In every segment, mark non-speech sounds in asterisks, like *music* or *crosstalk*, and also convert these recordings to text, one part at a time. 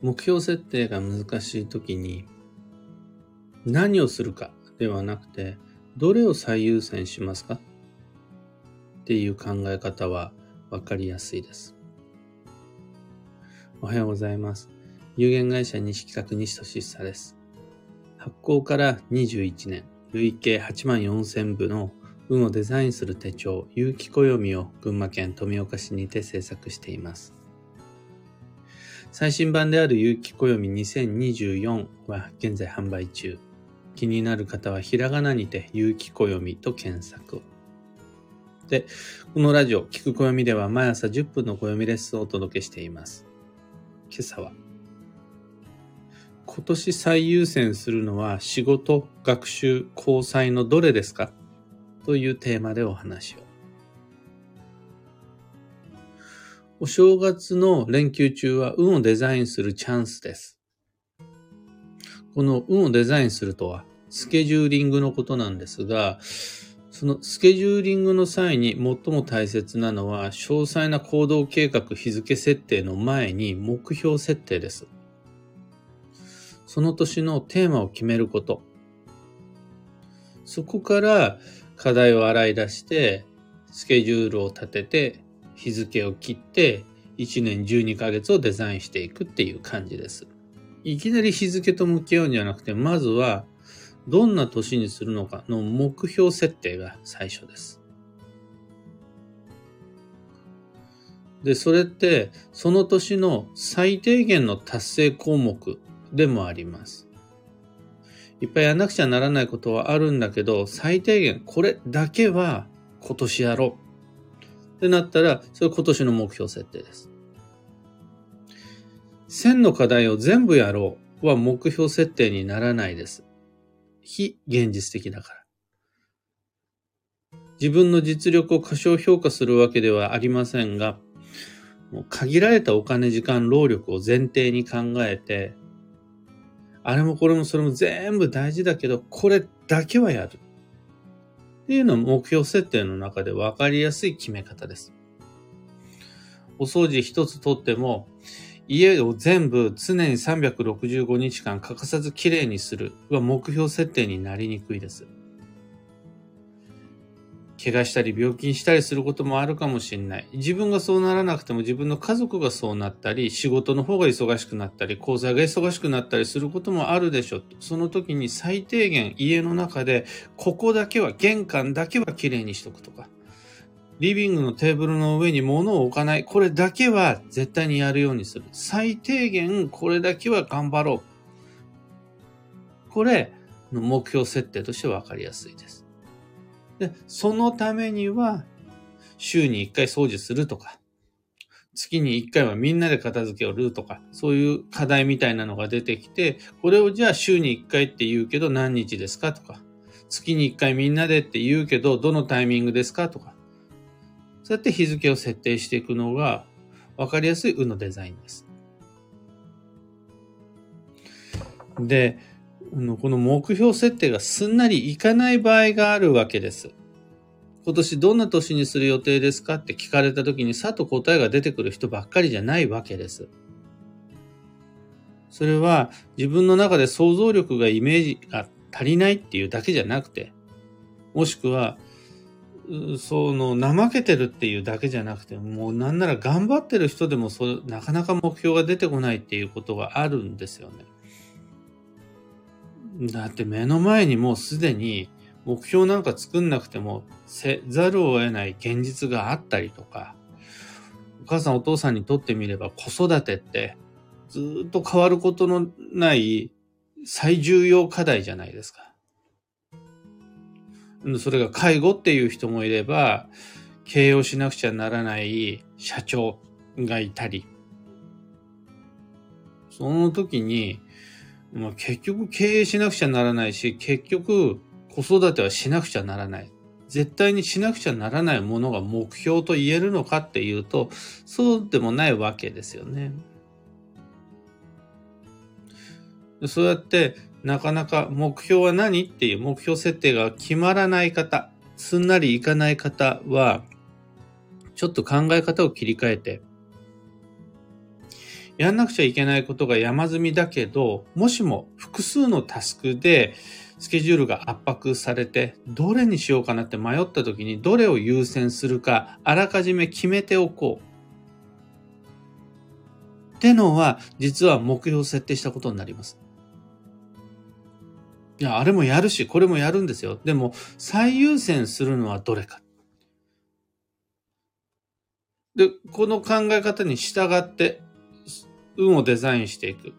目標設定が難しい時に何をするかではなくてどれを最優先しますか？っていう考え方はわかりやすいです。おはようございます。有限会社西企画西俊久です。発行から21年、累計8万4000部の運をデザインする手帳、有機暦を群馬県富岡市にて制作しています。最新版である有機暦2024は現在販売中。気になる方はひらがなにて有機暦と検索。で、このラジオ、聞く暦では毎朝10分の暦レッスンをお届けしています。今朝は、今年最優先するのは仕事、学習、交際のどれですかというテーマでお話を。お正月の連休中は運をデザインするチャンスです。この運をデザインするとは、スケジューリングのことなんですが、そのスケジューリングの際に最も大切なのは、詳細な行動計画日付設定の前に目標設定です。その年のテーマを決めること。そこから課題を洗い出して、スケジュールを立てて、日付を切って、1年12ヶ月をデザインしていくっていう感じです。いきなり日付と向き合うんじゃなくて、まずはどんな年にするのかの目標設定が最初です。で、それって、その年の最低限の達成項目でもあります。いっぱいやらなくちゃならないことはあるんだけど、最低限これだけは今年やろう。ってなったら、それ今年の目標設定です。1000の課題を全部やろうは目標設定にならないです。非現実的だから。自分の実力を過小評価するわけではありませんが、もう限られたお金、時間、労力を前提に考えて、あれもこれもそれも全部大事だけど、これだけはやる。っていうのは目標設定の中で分かりやすい決め方です。お掃除一つとっても、家を全部常に365日間欠かさずきれいにするは目標設定になりにくいです。怪我したり病気にしたりすることもあるかもしれない。自分がそうならなくても自分の家族がそうなったり、仕事の方が忙しくなったり、講座が忙しくなったりすることもあるでしょ。その時に最低限家の中で、ここだけは、玄関だけはきれいにしとくとか。リビングのテーブルの上に物を置かない。これだけは絶対にやるようにする。最低限これだけは頑張ろう。これの目標設定としてわかりやすいです。で、そのためには週に1回掃除するとか、月に1回はみんなで片付けをるとか、そういう課題みたいなのが出てきて、これをじゃあ週に1回って言うけど何日ですかとか、月に1回みんなでって言うけどどのタイミングですかとか、そうやって日付を設定していくのが分かりやすい運のデザインです。で、この目標設定がすんなりいかない場合があるわけです。今年どんな年にする予定ですかって聞かれた時にさっと答えが出てくる人ばっかりじゃないわけです。それは自分の中で想像力がイメージが足りないっていうだけじゃなくて、もしくはその、怠けてるっていうだけじゃなくて、もうなんなら頑張ってる人でもそなかなか目標が出てこないっていうことがあるんですよね。だって目の前にもうすでに目標なんか作んなくてもせざるを得ない現実があったりとか、お母さんお父さんにとってみれば子育てってずっと変わることのない最重要課題じゃないですか。それが介護っていう人もいれば、経営をしなくちゃならない社長がいたり、その時に、まあ、結局経営しなくちゃならないし、結局子育てはしなくちゃならない。絶対にしなくちゃならないものが目標と言えるのかっていうと、そうでもないわけですよね。そうやってなかなか目標は何っていう目標設定が決まらない方、すんなりいかない方は、ちょっと考え方を切り替えて、やんなくちゃいけないことが山積みだけど、もしも複数のタスクでスケジュールが圧迫されて、どれにしようかなって迷った時に、どれを優先するか、あらかじめ決めておこう。ってのは、実は目標を設定したことになります。いや、あれもやるし、これもやるんですよ。でも、最優先するのはどれか。で、この考え方に従って、運をデザインしていく。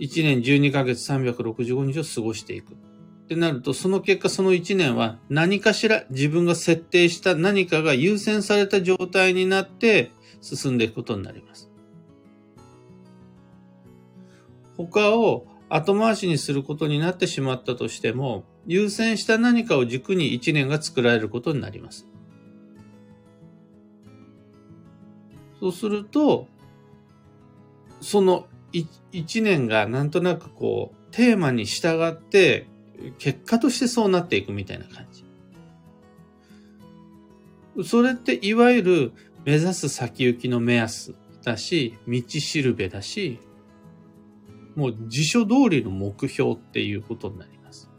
1年12ヶ月365日を過ごしていく。ってなると、その結果その1年は何かしら自分が設定した何かが優先された状態になって進んでいくことになります。他を後回しにすることになってしまったとしても、優先した何かを軸に1年が作られることになります。そうすると、その一年がなんとなくこう、テーマに従って、結果としてそうなっていくみたいな感じ。それっていわゆる目指す先行きの目安だし、道しるべだし、もう辞書通りの目標っていうことになります。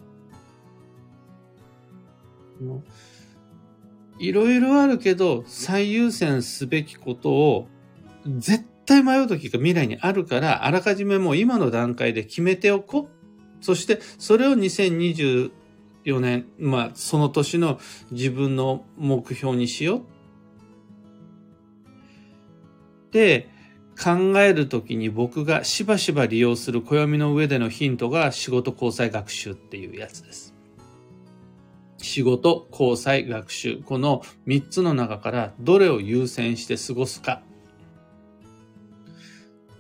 いろいろあるけど、最優先すべきことを絶対迷う時が未来にあるから、あらかじめもう今の段階で決めておこう。そして、それを2024年、まあ、その年の自分の目標にしよう。で、考えるときに僕がしばしば利用する暦の上でのヒントが仕事交際学習っていうやつです。仕事、交際、学習。この3つの中からどれを優先して過ごすか。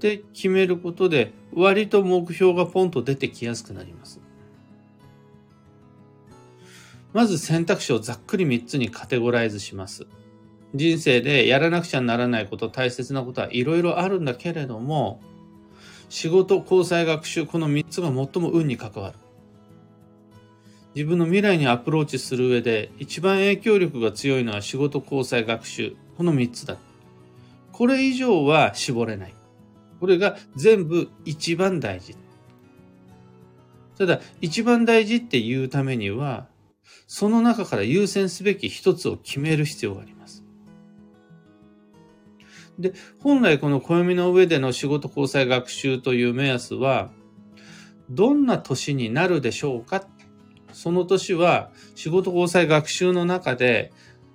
って決めることで割と目標がポンと出てきやすくなります。まず選択肢をざっくり3つにカテゴライズします。人生でやらなくちゃならないこと、大切なことはいろいろあるんだけれども、仕事、交際、学習、この3つが最も運に関わる。自分の未来にアプローチする上で一番影響力が強いのは仕事、交際、学習。この3つだ。これ以上は絞れない。これが全部一番大事。ただ、一番大事っていうためには、その中から優先すべき一つを決める必要があります。で、本来この暦の上での仕事交際学習という目安は、どんな年になるでしょうか？その年は仕事交際学習の中で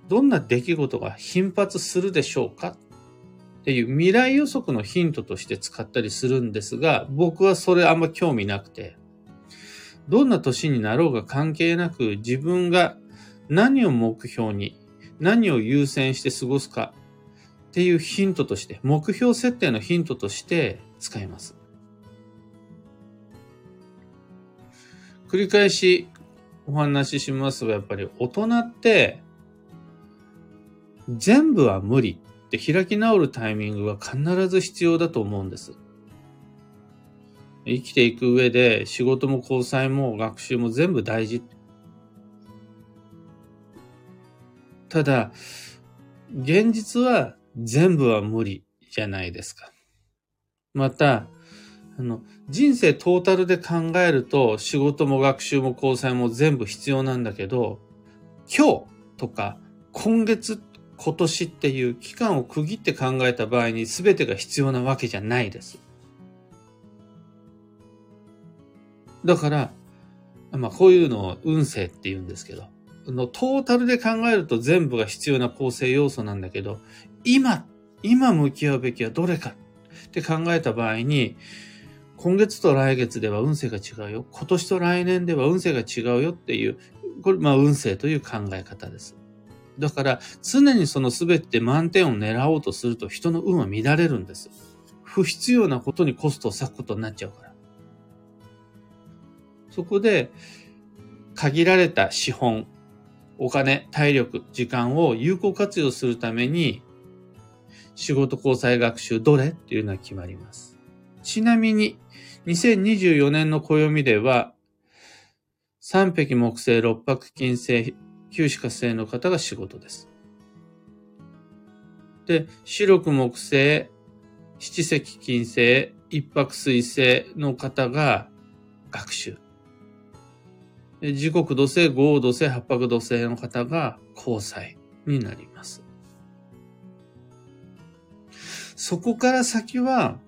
どんな出来事が頻発するでしょうか？っていう未来予測のヒントとして使ったりするんですが、僕はそれあんま興味なくて、どんな年になろうが関係なく自分が何を目標に、何を優先して過ごすかっていうヒントとして、目標設定のヒントとして使います。繰り返しお話ししますが、やっぱり大人って全部は無理で開き直るタイミングが必ず必要だと思うんです。生きていく上で仕事も交際も学習も全部大事。ただ、現実は全部は無理じゃないですか。また、あの、人生トータルで考えると仕事も学習も交際も全部必要なんだけど、今日とか今月今年っていう期間を区切って考えた場合に全てが必要なわけじゃないです。だから、まあこういうのを運勢って言うんですけど、のトータルで考えると全部が必要な構成要素なんだけど、今、今向き合うべきはどれかって考えた場合に、今月と来月では運勢が違うよ。今年と来年では運勢が違うよっていう、これ、まあ運勢という考え方です。だから、常にその全て満点を狙おうとすると人の運は乱れるんです。不必要なことにコストを割くことになっちゃうから。そこで、限られた資本、お金、体力、時間を有効活用するために、仕事交際学習どれっていうのは決まります。ちなみに、2024年の暦では、三匹木星六白金星九死活性の方が仕事です。で、白く木星、七石金星、一泊水星の方が学習。時刻土星、豪土星、八白土星の方が交際になります。そこから先は、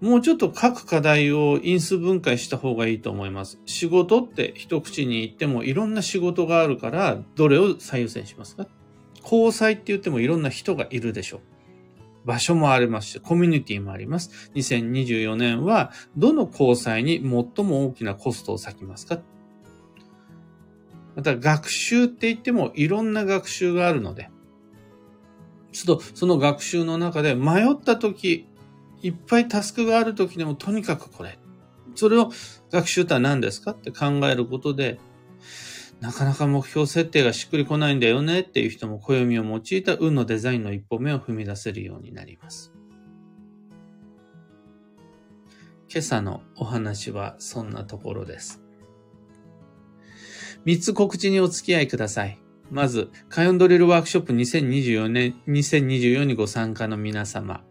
もうちょっと各課題を因数分解した方がいいと思います。仕事って一口に言ってもいろんな仕事があるから、どれを最優先しますか？交際って言ってもいろんな人がいるでしょう。場所もありますし、コミュニティもあります。2024年は、どの交際に最も大きなコストを割きますか？また、学習って言ってもいろんな学習があるので、ちょっとその学習の中で迷った時、いっぱいタスクがある時でもとにかくこれ。それを学習とは何ですかって考えることで、なかなか目標設定がしっくりこないんだよねっていう人も暦を用いた運のデザインの一歩目を踏み出せるようになります。今朝のお話はそんなところです。3つ告知にお付き合いください。まず、カヨンドリルワークショップ2024年、2024にご参加の皆様。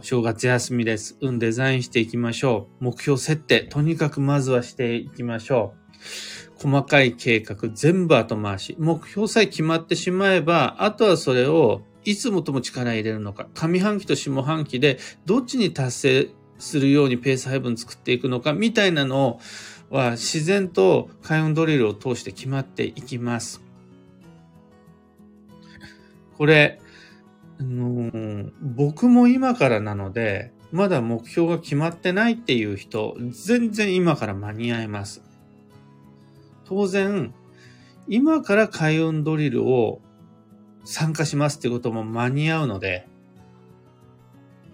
お正月休みです。運デザインしていきましょう。目標設定、とにかくまずはしていきましょう。細かい計画、全部後回し。目標さえ決まってしまえば、あとはそれをいつもとも力入れるのか、上半期と下半期でどっちに達成するようにペース配分作っていくのか、みたいなのは自然と開運ドリルを通して決まっていきます。これ、あの、僕も今からなので、まだ目標が決まってないっていう人、全然今から間に合います。当然、今から開運ドリルを参加しますってことも間に合うので、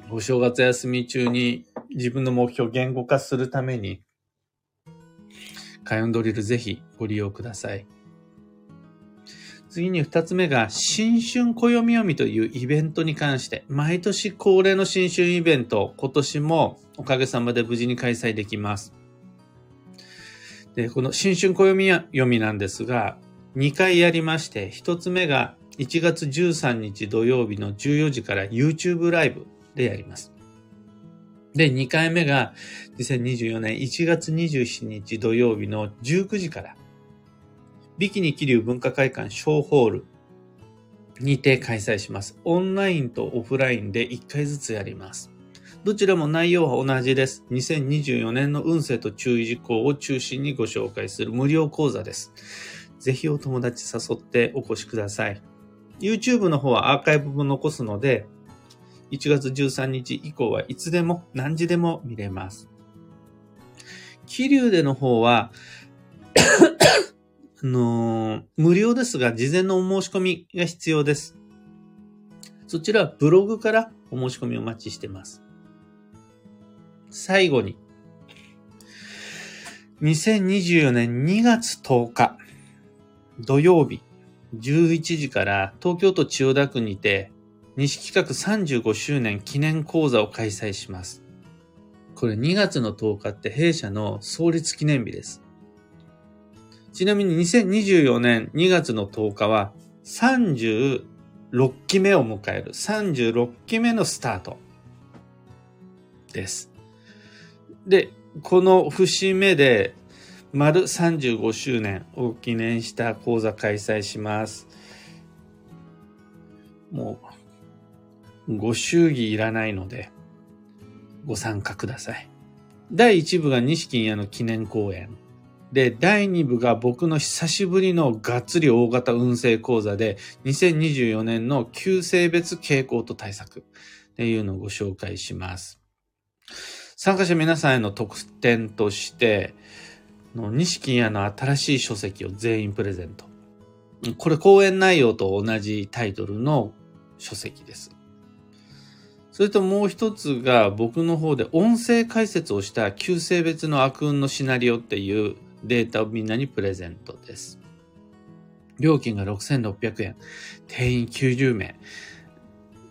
お正月休み中に自分の目標を言語化するために、開運ドリルぜひご利用ください。次に二つ目が、新春暦読みというイベントに関して、毎年恒例の新春イベント、今年もおかげさまで無事に開催できます。で、この新春暦読みなんですが、2回やりまして、1つ目が1月13日土曜日の14時から YouTube ライブでやります。で、2回目が2024年1月27日土曜日の19時から、ビキニ気流文化会館小ホールにて開催します。オンラインとオフラインで1回ずつやります。どちらも内容は同じです。2024年の運勢と注意事項を中心にご紹介する無料講座です。ぜひお友達誘ってお越しください。YouTube の方はアーカイブも残すので、1月13日以降はいつでも何時でも見れます。気流での方はあのー、無料ですが、事前のお申し込みが必要です。そちらはブログからお申し込みをお待ちしてます。最後に、2024年2月10日、土曜日、11時から東京都千代田区にて、西企画35周年記念講座を開催します。これ2月の10日って弊社の創立記念日です。ちなみに2024年2月の10日は36期目を迎える36期目のスタートです。で、この節目で丸35周年を記念した講座開催します。もうご祝儀いらないので、ご参加ください。第1部が西金屋の記念公演。で、第2部が僕の久しぶりのがっつり大型運勢講座で、2024年の旧性別傾向と対策っていうのをご紹介します。参加者皆さんへの特典として、西金屋の新しい書籍を全員プレゼント。これ講演内容と同じタイトルの書籍です。それともう一つが僕の方で音声解説をした旧性別の悪運のシナリオっていうデータをみんなにプレゼントです。料金が6600円。定員90名。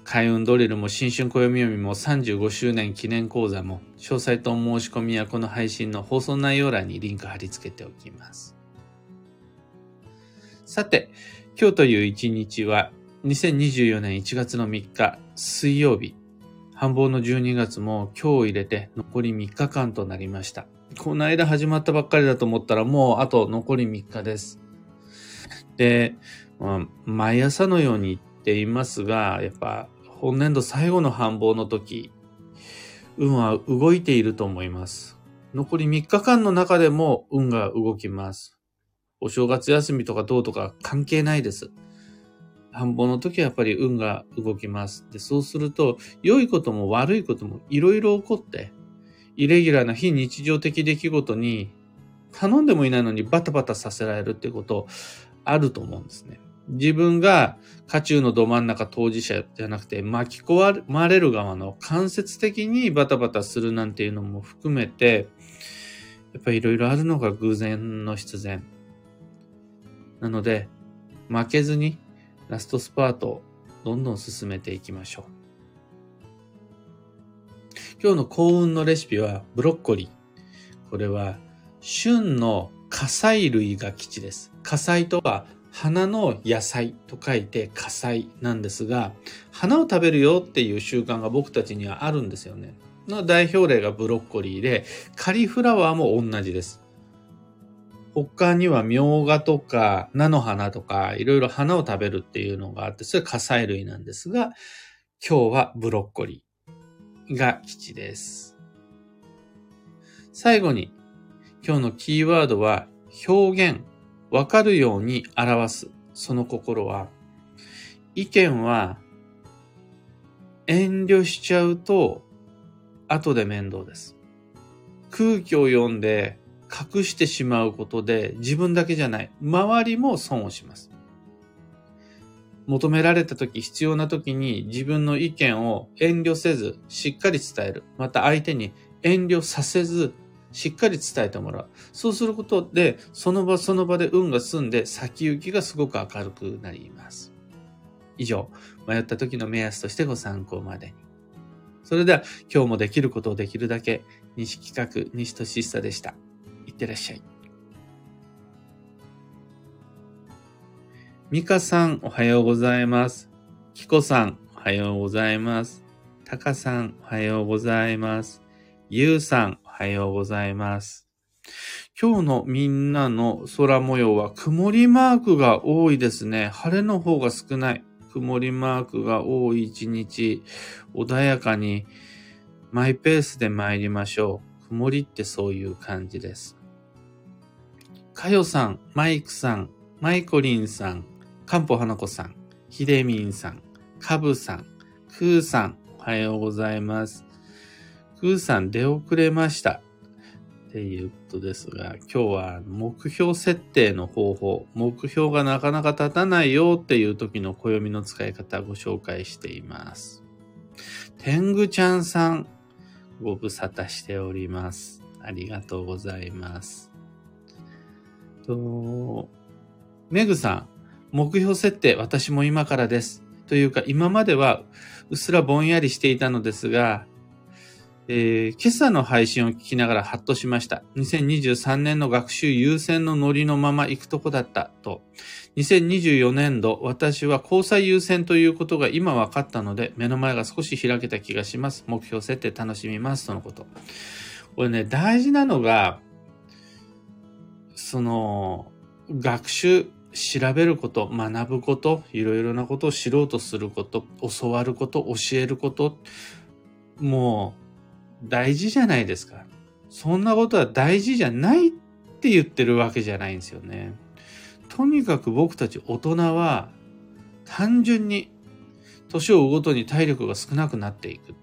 開運ドリルも新春暦読みも35周年記念講座も詳細と申し込みやこの配信の放送内容欄にリンク貼り付けておきます。さて、今日という一日は2024年1月の3日水曜日繁忙の12月も今日を入れて残り3日間となりました。この間始まったばっかりだと思ったらもうあと残り3日です。で、まあ、毎朝のように言っていますが、やっぱ本年度最後の繁忙の時、運は動いていると思います。残り3日間の中でも運が動きます。お正月休みとかどうとか関係ないです。繁忙の時はやっぱり運が動きます。で、そうすると、良いことも悪いこともいろいろ起こって、イレギュラーな非日常的出来事に頼んでもいないのにバタバタさせられるってことあると思うんですね。自分が渦中のど真ん中当事者じゃなくて巻き込まれる側の間接的にバタバタするなんていうのも含めて、やっぱりいろいろあるのが偶然の必然。なので、負けずにラストスパートをどんどん進めていきましょう。今日の幸運のレシピはブロッコリー。これは旬の火砕類が基地です。火砕とは花の野菜と書いて火砕なんですが、花を食べるよっていう習慣が僕たちにはあるんですよね。の代表例がブロッコリーで、カリフラワーも同じです。他にはみょうがとか菜の花とかいろいろ花を食べるっていうのがあって、それ火砕類なんですが、今日はブロッコリーが基地です。最後に、今日のキーワードは表現わかるように表す。その心は、意見は遠慮しちゃうと後で面倒です。空気を読んで隠してしまうことで自分だけじゃない、周りも損をします。求められた時、必要な時に自分の意見を遠慮せず、しっかり伝える。また相手に遠慮させず、しっかり伝えてもらう。そうすることで、その場その場で運が済んで先行きがすごく明るくなります。以上、迷った時の目安としてご参考までに。それでは、今日もできることをできるだけ、西企画、西俊久でした。いってらっしゃい。ミカさん、おはようございます。キコさん、おはようございます。タカさん、おはようございます。ユウさん、おはようございます。今日のみんなの空模様は曇りマークが多いですね。晴れの方が少ない。曇りマークが多い一日、穏やかにマイペースで参りましょう。曇りってそういう感じです。かよさん、マイクさん、マイコリンさん、かんぽはなこさん、ひでみんさん、かぶさん、くーさん、おはようございます。ふーさん出遅れました。っていうことですが、今日は目標設定の方法、目標がなかなか立たないよっていう時の暦の使い方をご紹介しています。天狗ちゃんさん、ご無沙汰しております。ありがとうございます。と、メグさん、目標設定、私も今からです。というか、今まではうっすらぼんやりしていたのですが、えー、今朝の配信を聞きながらハッとしました。2023年の学習優先のノリのまま行くとこだったと。2024年度、私は交際優先ということが今分かったので、目の前が少し開けた気がします。目標設定楽しみます。とのこと。これね、大事なのが、その、学習、調べること、学ぶこと、いろいろなことを知ろうとすること、教わること、教えること、もう、大事じゃないですか。そんなことは大事じゃないって言ってるわけじゃないんですよね。とにかく僕たち大人は単純に年を追うごとに体力が少なくなっていく。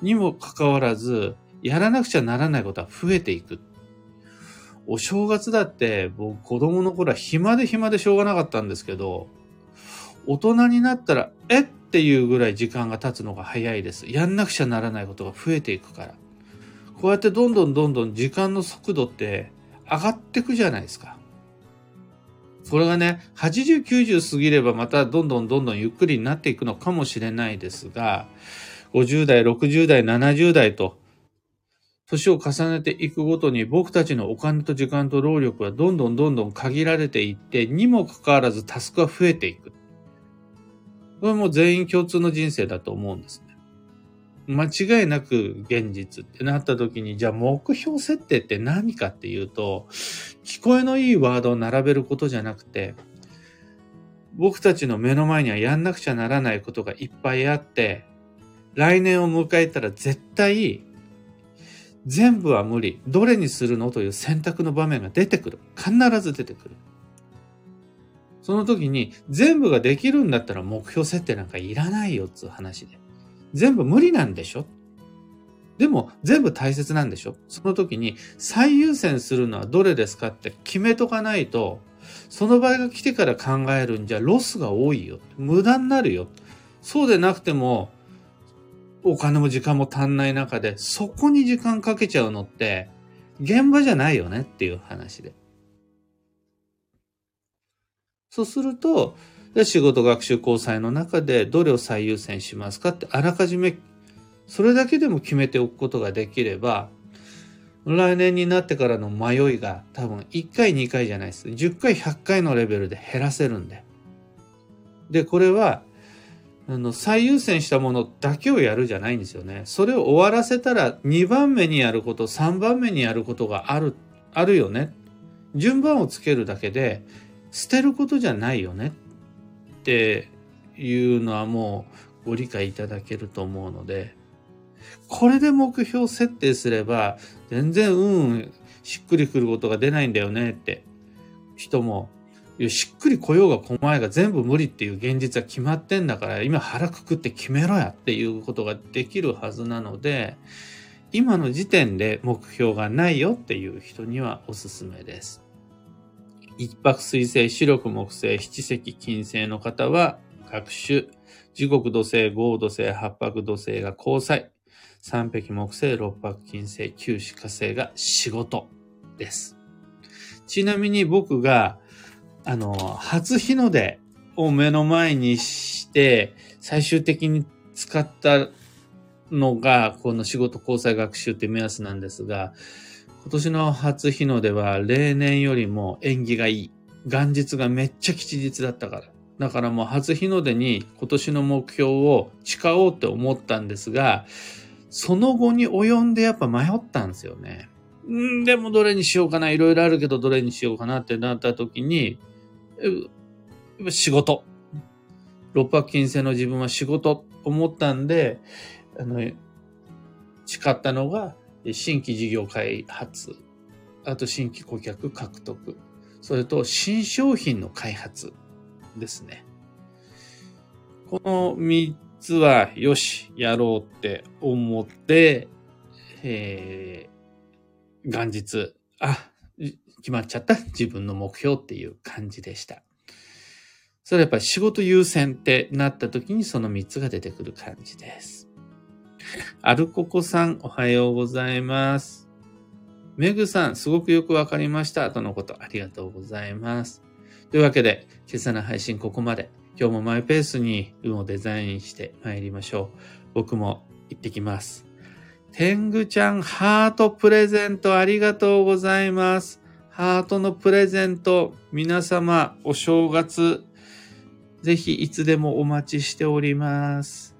にもかかわらず、やらなくちゃならないことは増えていく。お正月だって僕子供の頃は暇で暇でしょうがなかったんですけど、大人になったら、えっていうぐらい時間が経つのが早いです。やんなくちゃならないことが増えていくから。こうやってどんどんどんどん時間の速度って上がってくじゃないですか。これがね、80、90過ぎればまたどんどんどんどんゆっくりになっていくのかもしれないですが、50代、60代、70代と、年を重ねていくごとに僕たちのお金と時間と労力はどんどんどんどん限られていって、にもかかわらずタスクは増えていく。これも全員共通の人生だと思うんですね。間違いなく現実ってなった時に、じゃあ目標設定って何かっていうと、聞こえのいいワードを並べることじゃなくて、僕たちの目の前にはやんなくちゃならないことがいっぱいあって、来年を迎えたら絶対全部は無理。どれにするのという選択の場面が出てくる。必ず出てくる。その時に全部ができるんだったら目標設定なんかいらないよっつう話で。全部無理なんでしょ？でも全部大切なんでしょ？その時に最優先するのはどれですかって決めとかないと、その場合が来てから考えるんじゃロスが多いよ。無駄になるよ。そうでなくても、お金も時間も足んない中で、そこに時間かけちゃうのって、現場じゃないよねっていう話で。そうすると、仕事学習交際の中でどれを最優先しますかってあらかじめそれだけでも決めておくことができれば来年になってからの迷いが多分1回2回じゃないです。10回100回のレベルで減らせるんで。で、これはあの、最優先したものだけをやるじゃないんですよね。それを終わらせたら2番目にやること、3番目にやることがある、あるよね。順番をつけるだけで、捨てることじゃないよねっていうのはもうご理解いただけると思うので、これで目標設定すれば、全然うんしっくりくることが出ないんだよねって人もしっくり来ようが来まいが全部無理っていう現実は決まってんだから今腹くくって決めろやっていうことができるはずなので今の時点で目標がないよっていう人にはおすすめです。一泊水星、四力木星、七石金星の方は学習、時刻土星、合土星、八白土星が交際、三匹木星、六白金星、九死火星が仕事です。ちなみに僕があの、初日の出を目の前にして、最終的に使ったのが、この仕事交際学習って目安なんですが、今年の初日の出は例年よりも縁起がいい。元日がめっちゃ吉日だったから。だからもう初日の出に今年の目標を誓おうって思ったんですが、その後に及んでやっぱ迷ったんですよね。んでもどれにしようかな、いろいろあるけどどれにしようかなってなった時に、仕事。六白金星の自分は仕事と思ったんで、あの、誓ったのが、新規事業開発、あと新規顧客獲得、それと新商品の開発ですね。この三つは、よし、やろうって思って、えー、元日、あ、決まっちゃった *laughs* 自分の目標っていう感じでした。それはやっぱり仕事優先ってなった時にその3つが出てくる感じです。アルココさん、おはようございます。メグさん、すごくよくわかりました。とのこと、ありがとうございます。というわけで、今朝の配信ここまで。今日もマイペースに運をデザインして参りましょう。僕も行ってきます。天狗ちゃん、ハートプレゼントありがとうございます。ハートのプレゼント、皆様、お正月、ぜひいつでもお待ちしております。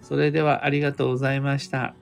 それではありがとうございました。